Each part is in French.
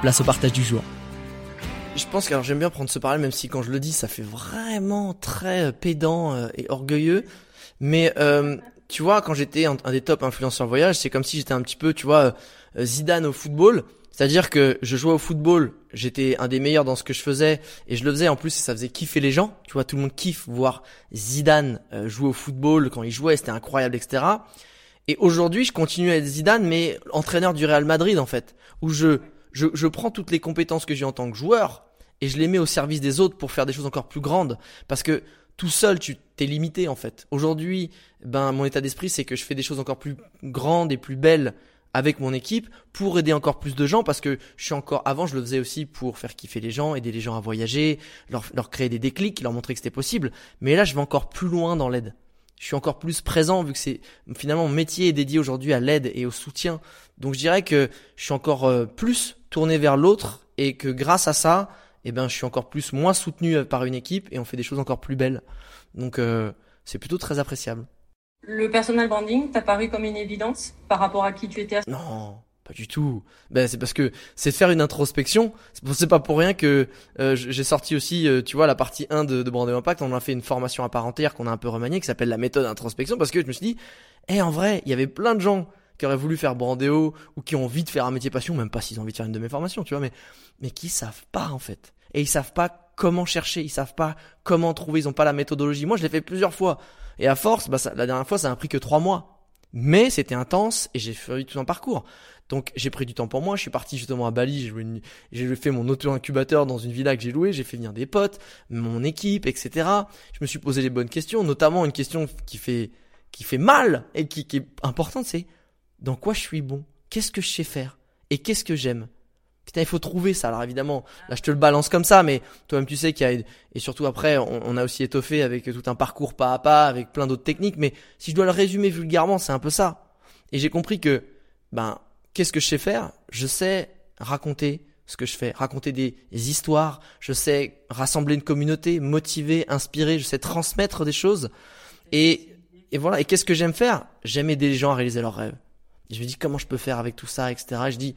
place au partage du jour. Je pense que j'aime bien prendre ce parallèle, même si quand je le dis, ça fait vraiment très euh, pédant euh, et orgueilleux. Mais euh, tu vois, quand j'étais un, des top influenceurs voyage, c'est comme si j'étais un petit peu, tu vois, Zidane au football. C'est-à-dire que je jouais au football, j'étais un des meilleurs dans ce que je faisais et je le faisais en plus ça faisait kiffer les gens. Tu vois, tout le monde kiffe voir Zidane jouer au football quand il jouait, c'était incroyable, etc. Et aujourd'hui, je continue à être Zidane, mais entraîneur du Real Madrid en fait, où je je, je prends toutes les compétences que j'ai en tant que joueur et je les mets au service des autres pour faire des choses encore plus grandes. Parce que tout seul, tu t'es limité en fait. Aujourd'hui, ben mon état d'esprit, c'est que je fais des choses encore plus grandes et plus belles avec mon équipe pour aider encore plus de gens parce que je suis encore avant je le faisais aussi pour faire kiffer les gens aider les gens à voyager leur, leur créer des déclics leur montrer que c'était possible mais là je vais encore plus loin dans l'aide je suis encore plus présent vu que c'est finalement mon métier est dédié aujourd'hui à l'aide et au soutien. Donc je dirais que je suis encore euh, plus tourné vers l'autre et que grâce à ça, eh ben je suis encore plus moins soutenu euh, par une équipe et on fait des choses encore plus belles. Donc euh, c'est plutôt très appréciable. Le personal branding t'a paru comme une évidence par rapport à qui tu étais Non, pas du tout. Ben c'est parce que c'est faire une introspection. C'est pas pour rien que euh, j'ai sorti aussi, euh, tu vois, la partie 1 de, de Impact. On a fait une formation à part entière qu'on a un peu remaniée qui s'appelle la méthode introspection parce que je me suis dit, eh en vrai, il y avait plein de gens qui auraient voulu faire Brandéo ou qui ont envie de faire un métier passion, même pas s'ils ont envie de faire une de mes formations, tu vois, mais mais qui savent pas en fait. Et ils savent pas comment chercher, ils savent pas comment trouver, ils ont pas la méthodologie. Moi, je l'ai fait plusieurs fois. Et à force, bah, ça, la dernière fois, ça a pris que trois mois. Mais c'était intense et j'ai fait tout un parcours. Donc j'ai pris du temps pour moi, je suis parti justement à Bali, j'ai fait mon auto-incubateur dans une villa que j'ai louée, j'ai fait venir des potes, mon équipe, etc. Je me suis posé les bonnes questions, notamment une question qui fait, qui fait mal et qui, qui est importante, c'est dans quoi je suis bon? Qu'est-ce que je sais faire? Et qu'est-ce que j'aime? Putain, il faut trouver ça. Alors évidemment, là je te le balance comme ça, mais toi-même tu sais qu'il y a et surtout après, on, a aussi étoffé avec tout un parcours pas à pas, avec plein d'autres techniques. Mais si je dois le résumer vulgairement, c'est un peu ça. Et j'ai compris que ben qu'est-ce que je sais faire? Je sais raconter ce que je fais, raconter des histoires, je sais rassembler une communauté, motiver, inspirer, je sais transmettre des choses. Et, et voilà, et qu'est-ce que j'aime faire? J'aime aider les gens à réaliser leurs rêves. Et je me dis comment je peux faire avec tout ça, etc. Et je dis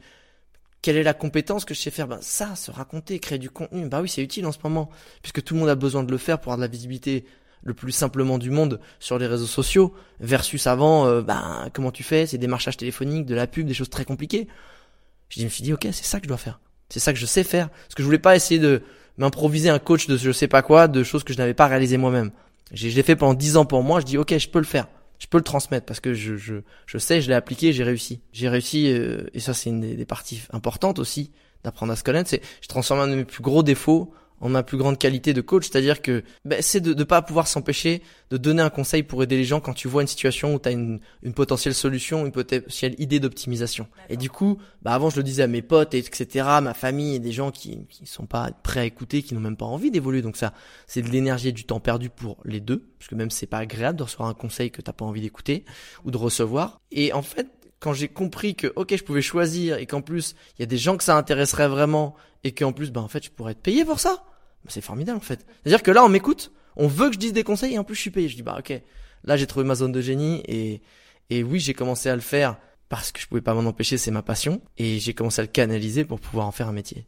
quelle est la compétence que je sais faire? Ben ça, se raconter, créer du contenu. Bah oui, c'est utile en ce moment, puisque tout le monde a besoin de le faire pour avoir de la visibilité le plus simplement du monde sur les réseaux sociaux, versus avant, euh, ben, comment tu fais? C'est des marchages téléphoniques, de la pub, des choses très compliquées. Je me suis dit, ok, c'est ça que je dois faire. C'est ça que je sais faire. Parce que je voulais pas essayer de m'improviser un coach de je sais pas quoi, de choses que je n'avais pas réalisées moi-même. Je l'ai fait pendant dix ans pour moi, je dis, ok, je peux le faire. Je peux le transmettre parce que je, je, je sais, je l'ai appliqué, j'ai réussi. J'ai réussi, euh, et ça c'est une des, des, parties importantes aussi d'apprendre à se connaître, c'est je transforme un de mes plus gros défauts en ma plus grande qualité de coach, c'est-à-dire que ben, c'est de ne pas pouvoir s'empêcher de donner un conseil pour aider les gens quand tu vois une situation où tu as une, une, potentielle solution, une potentielle idée d'optimisation. Et du coup, bah avant je le disais à mes potes, etc., ma famille et des gens qui qui sont pas prêts à écouter, qui n'ont même pas envie d'évoluer. Donc ça, c'est de l'énergie et du temps perdu pour les deux, parce que même c'est pas agréable de recevoir un conseil que t'as pas envie d'écouter ou de recevoir. Et en fait, quand j'ai compris que ok je pouvais choisir et qu'en plus il y a des gens que ça intéresserait vraiment et qu'en plus bah en fait je pourrais être payé pour ça bah, c'est formidable en fait. C'est à dire que là on m'écoute on veut que je dise des conseils et en plus je suis payé. Je dis bah ok. Là j'ai trouvé ma zone de génie et et oui j'ai commencé à le faire parce que je pouvais pas m'en empêcher c'est ma passion et j'ai commencé à le canaliser pour pouvoir en faire un métier